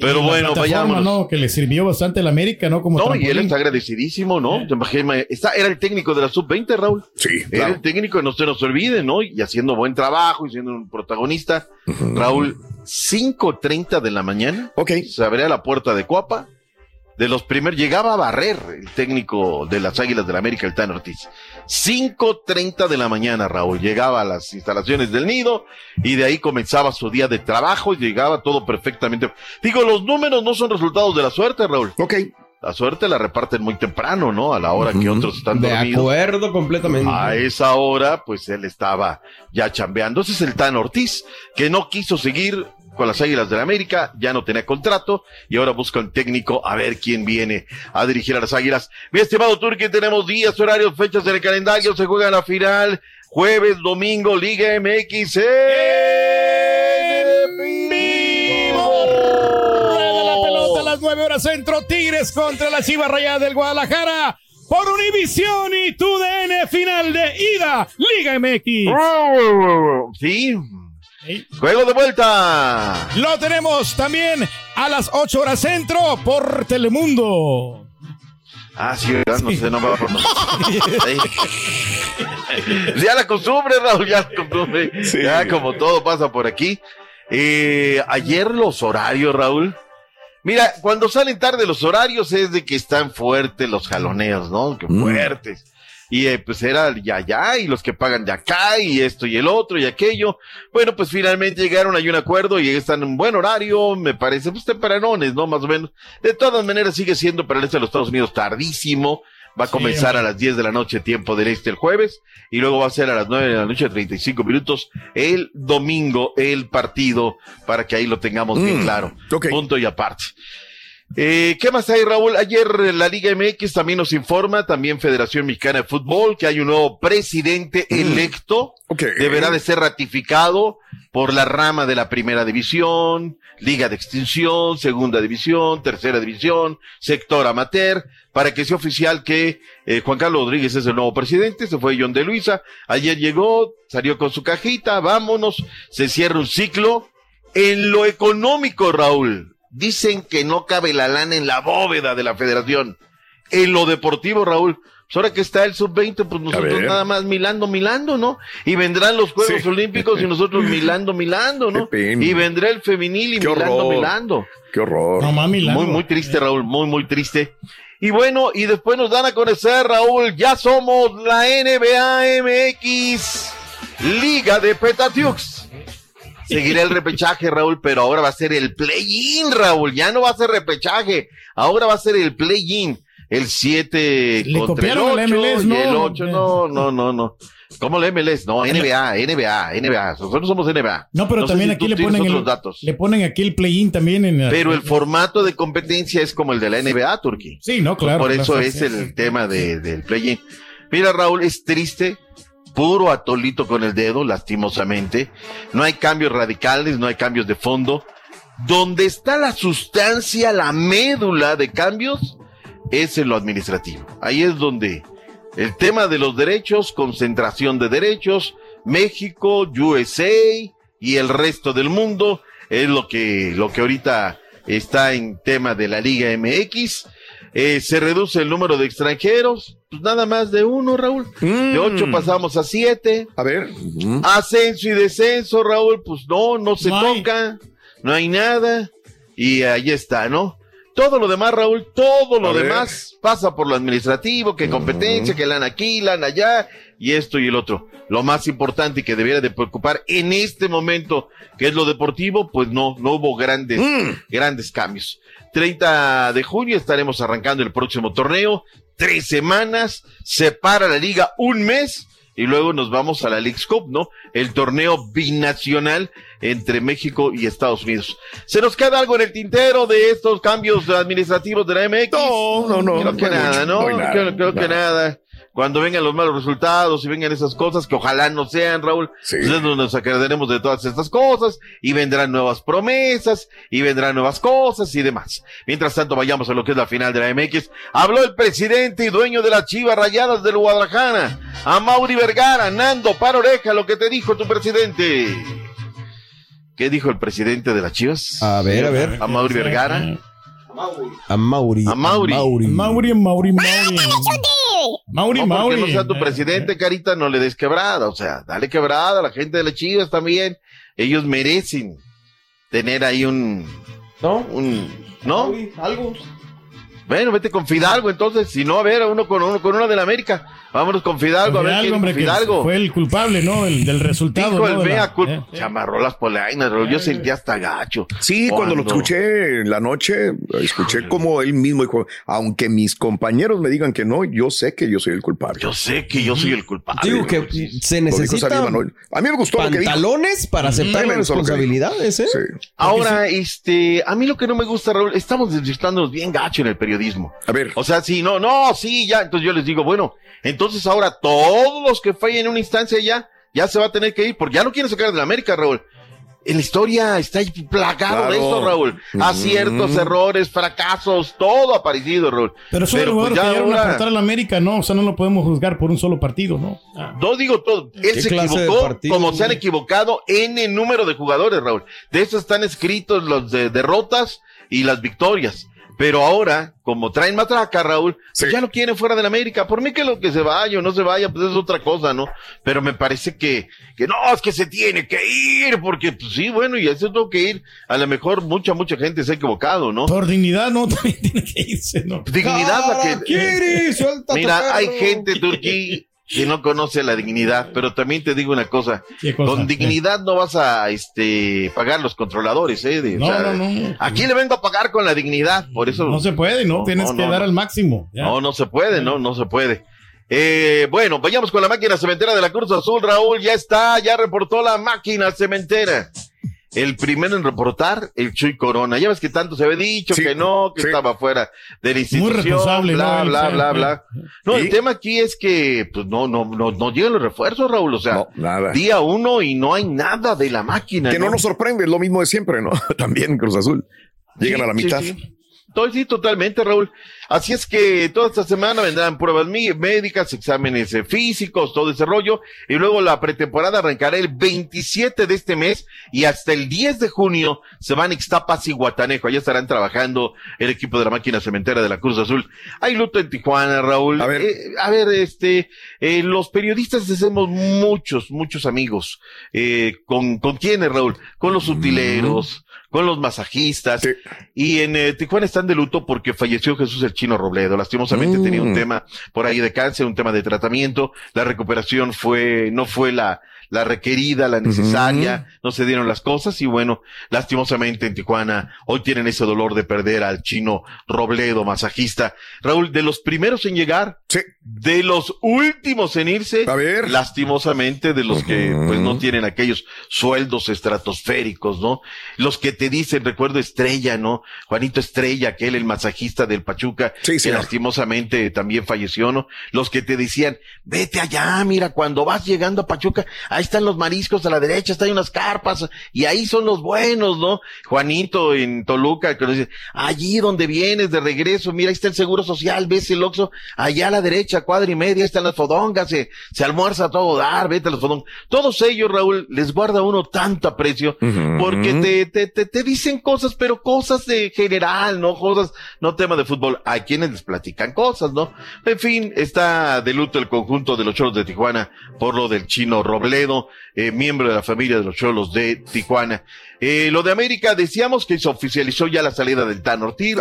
Pero Y bueno, vayámonos. ¿no? Que le sirvió bastante la América, ¿no? Como No, y él está agradecidísimo, ¿no? Te imaginas, está- era el técnico de la sub-20, Raúl. Sí, Era claro. el técnico, no se nos olvide, ¿no? Y haciendo buen trabajo y siendo un protagonista. Raúl, 5.30 de la mañana. Ok. Se abría la puerta de Cuapa. De los primeros, llegaba a barrer el técnico de las Águilas del la América, el Tan Ortiz. 5.30 de la mañana, Raúl. Llegaba a las instalaciones del nido y de ahí comenzaba su día de trabajo y llegaba todo perfectamente. Digo, los números no son resultados de la suerte, Raúl. Ok. La suerte la reparten muy temprano, ¿no? A la hora que otros están De dormidos. acuerdo completamente. A esa hora, pues él estaba ya chambeando. Ese es el Tan Ortiz, que no quiso seguir con las Águilas del la América, ya no tenía contrato y ahora busca un técnico a ver quién viene a dirigir a las Águilas. Mi estimado Turki, tenemos días, horarios, fechas en el calendario, se juega la final, jueves, domingo, Liga MX. Rueda 9 horas centro. Tigres contra la Chivas Rayadas del Guadalajara. Por Univisión y TUDN final de ida. Liga MX. Sí. Juego de vuelta. Lo tenemos también a las 8 horas centro por Telemundo. Ah, sí, no sé, no me va a Ya la costumbre, Raúl, ya la costumbre. Ya como todo pasa por aquí. Eh, ayer los horarios, Raúl. Mira, cuando salen tarde los horarios es de que están fuertes los jaloneos, ¿no? Que fuertes. Y eh, pues era ya allá y los que pagan de acá y esto y el otro y aquello. Bueno, pues finalmente llegaron a un acuerdo y están en buen horario, me parece, pues tempranones, ¿no? Más o menos. De todas maneras sigue siendo para el este de los Estados Unidos tardísimo. Va a Sí, comenzar a las 10 de la noche, tiempo del este el jueves, y luego va a ser a las 9 de la noche, 35 minutos, el domingo, el partido, para que ahí lo tengamos bien Mm, claro. Punto y aparte. Eh, ¿Qué más hay, Raúl? Ayer la Liga MX también nos informa, también Federación Mexicana de Fútbol, que hay un nuevo presidente electo. Deberá de ser ratificado por la rama de la primera división, Liga de Extinción, Segunda División, Tercera División, Sector Amateur, para que sea oficial que eh, Juan Carlos Rodríguez es el nuevo presidente. Se fue John de Luisa. Ayer llegó, salió con su cajita, vámonos, se cierra un ciclo. En lo económico, Raúl, dicen que no cabe la lana en la bóveda de la federación. En lo deportivo, Raúl, pues ahora que está el sub-20, pues nosotros nada más milando, milando, ¿no? Y vendrán los Juegos Sí. Olímpicos y nosotros milando, milando, ¿no? Y vendrá el femenil y Qué milando, horror. milando. Qué horror. Muy, muy triste, Raúl, muy, muy triste. Y bueno, y después nos dan a conocer, Raúl, ya somos la NBA MX, Liga de Petatiux. Seguirá el repechaje, Raúl, pero ahora va a ser el play-in, Raúl. Ya no va a ser repechaje, ahora va a ser el play-in. el 7 Le contra el copiaron 8 al MLS, el 8, no, no, no, no. ¿Cómo el MLS? No, NBA, NBA, NBA. Nosotros somos NBA. No, pero también si aquí le ponen, el, datos. le ponen aquí el play-in también en la- Pero el formato de competencia es como el de la NBA, Turquía. Sí, no, claro. Por eso es sí, el tema de, del play-in. Mira, Raúl, es triste, puro atolito con el dedo, lastimosamente. No hay cambios radicales, no hay cambios de fondo. Donde está la sustancia, la médula de cambios, es en lo administrativo. Ahí es donde el tema de los derechos, concentración de derechos, México, USA y el resto del mundo es lo que, lo que ahorita está en tema de la Liga MX. Eh, se reduce el número de extranjeros, pues nada más de uno, Raúl. De ocho pasamos a siete. A ver. Ascenso y descenso, Raúl, pues no, no se toca, no hay nada. Y ahí está, ¿no? Todo lo demás, Raúl, todo lo A ver. demás pasa por lo administrativo, que competencia, que lana aquí, lana allá, y esto y el otro. Lo más importante y que debiera de preocupar en este momento, que es lo deportivo, pues no, no hubo grandes, grandes cambios. 30 de junio estaremos arrancando el próximo torneo, tres semanas, se para la liga un mes, y luego nos vamos a la League's Cup, ¿no? El torneo binacional entre México y Estados Unidos. ¿Se nos queda algo en el tintero de estos cambios administrativos de la MX? No, no, no. Creo que no nada, mucho, ¿no? nada, creo creo que nada. Cuando vengan los malos resultados y vengan esas cosas, que ojalá no sean, Raúl, entonces nos acordaremos de todas estas cosas y vendrán nuevas promesas y vendrán nuevas cosas y demás. Mientras tanto, vayamos a lo que es la final de la MX. Habló el presidente y dueño de las Chivas Rayadas del Guadalajara, a Mauri Vergara. Nando, para oreja lo que te dijo tu presidente. ¿Qué dijo el presidente de las Chivas? A ver, a ver. A Mauri Vergara. A Mauri. A Mauri. Mauri. Mauri, Mauri, Mauri. Mauri, no, porque Mauri. no sea tu presidente, Carita, no le des quebrada. O sea, dale quebrada a la gente de las Chivas también. Ellos merecen tener ahí un. ¿No? Un. ¿No? Algo. Bueno, vete con Fidalgo entonces. Si no, a ver, uno con uno con uno de la América. Vámonos con Fidalgo, a ver Fidalgo, quién hombre, que Fidalgo. fue el culpable, ¿no? El, del resultado. Dijo ¿no? el la- culpa. eh. Se amarró las polainas, yo sentí hasta gacho. Sí, cuando lo escuché en la noche, escuché como él mismo dijo, aunque mis compañeros me digan que no, yo sé que yo soy el culpable. Yo sé que yo soy el culpable. Digo que se necesitan Salim Manuel. A mí me gustó lo que dijo. pantalones para aceptar las responsabilidades, ¿eh? Ahora, este, a mí lo que no me gusta, Raúl, estamos desvirtuándonos bien gacho en el periodismo. A ver. O sea, sí, no, no, sí, ya. Entonces yo les digo, bueno, entonces ahora todos los que fallen en una instancia ya, ya se va a tener que ir, porque ya no quieren sacar de la América, Raúl. En la historia está ahí plagado de Claro. eso, Raúl. Ujú. Aciertos, errores, fracasos, todo ha parecido, Raúl. Pero son los pues, jugadores que a ahora- aportar a la América, ¿no? O sea, no lo podemos juzgar por un solo partido, ¿no? Ah. No digo todo. Él ¿Qué se clase de equivocó partido, como se han equivocado en el número de jugadores, Raúl. De eso están escritos los de derrotas y las victorias. Pero ahora, como traen matraca, Raúl, pues ya lo quieren fuera de la América. Por mí que lo que se vaya o no se vaya, pues es otra cosa, ¿no? Pero me parece que, que no, es que se tiene que ir, porque pues sí, bueno, y eso tengo que ir. A lo mejor mucha, mucha gente se ha equivocado, ¿no? Por dignidad, no, también tiene que irse, ¿no? Dignidad la que... Harakiri, suelta Mira, hay gente, Turquí, que no conoce la dignidad, pero también te digo una cosa, con dignidad no vas a este pagar los controladores, eh, de- o No, sea, no, no. Aquí le vengo a pagar con la dignidad, por eso No se puede, ¿no? Tienes no, que dar al máximo. ya. no, no se puede, no, no se puede. Eh, bueno, vayamos con la máquina cementera de la Cruz Azul, Raúl, ya está, ya reportó la máquina cementera. El primero en reportar, el Chuy Corona. Ya ves que tanto se había dicho Sí, que no, que sí. estaba fuera de la institución. responsable, bla, ¿no? bla, bla, sí, bla. No, el tema aquí es que, pues no, no, no, no llegan los refuerzos, Raúl. O sea, No, día uno y no hay nada de la máquina. Que no nos sorprende, es lo mismo de siempre, ¿no? También Cruz Azul. Llegan a la sí, mitad. Sí. To- sí, totalmente, Raúl. Así es que toda esta semana vendrán pruebas médicas, exámenes eh, físicos, todo ese rollo. Y luego la pretemporada arrancará el 27 de este mes y hasta el 10 de junio se van a Ixtapas y Guatanejo. Allá estarán trabajando el equipo de la máquina cementera de la Cruz Azul. Hay luto en Tijuana, Raúl. A ver. Eh, a ver, este, eh, los periodistas hacemos muchos, muchos amigos. Eh, ¿con, ¿Con quiénes, Raúl? Con los utileros, con los masajistas. Y en eh, Tijuana están de luto porque falleció Jesús el Chino Robledo. Lastimosamente Mm. tenía un tema por ahí de cáncer, un tema de tratamiento. La recuperación fue, no fue la, la requerida, la necesaria, no se dieron las cosas y bueno, lastimosamente en Tijuana hoy tienen ese dolor de perder al chino Robledo, masajista. Raúl, de los primeros en llegar, de los últimos en irse, lastimosamente de los que pues no tienen aquellos sueldos estratosféricos, ¿no? Los que te dicen, recuerdo Estrella, ¿no? Juanito Estrella, aquel el masajista del Pachuca, que señor. lastimosamente también falleció, ¿no? Los que te decían, vete allá, mira, cuando vas llegando a Pachuca, ahí están los mariscos a la derecha, están unas carpas, y ahí son los buenos, ¿no? Juanito en Toluca, que nos dice, allí donde vienes de regreso, mira, ahí está el Seguro Social, ves el Oxxo, allá a la derecha, cuadra y media, ahí están las fodongas, se, se almuerza a todo dar, vete a los fodongas. Todos ellos, Raúl, les guarda uno tanto aprecio, porque te, te, te, te dicen cosas, pero cosas de general, ¿no? Cosas, no tema de fútbol. Hay quienes les platican cosas, ¿no? En fin, está de luto el conjunto de los Cholos de Tijuana por lo del chino Robledo, eh, miembro de la familia de los Cholos de Tijuana. Eh, lo de América, decíamos que se oficializó ya la salida del Tan Ortiz,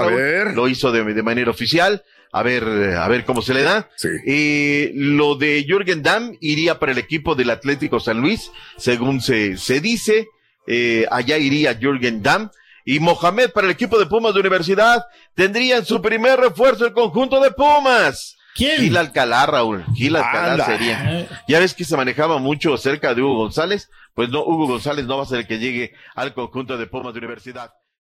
lo hizo de, de manera oficial. A ver, a ver cómo se le da. Eh, lo de Jürgen Damm iría para el equipo del Atlético San Luis, según se, se dice. Allá iría Jürgen Damm. Y Mohamed para el equipo de Pumas de Universidad tendrían su primer refuerzo el conjunto de Pumas. ¿Quién? Gil Alcalá, Raúl. Gil Alcalá Anda. sería. Ya ves que se manejaba mucho cerca de Hugo González. Pues no, Hugo González no va a ser el que llegue al conjunto de Pumas de Universidad.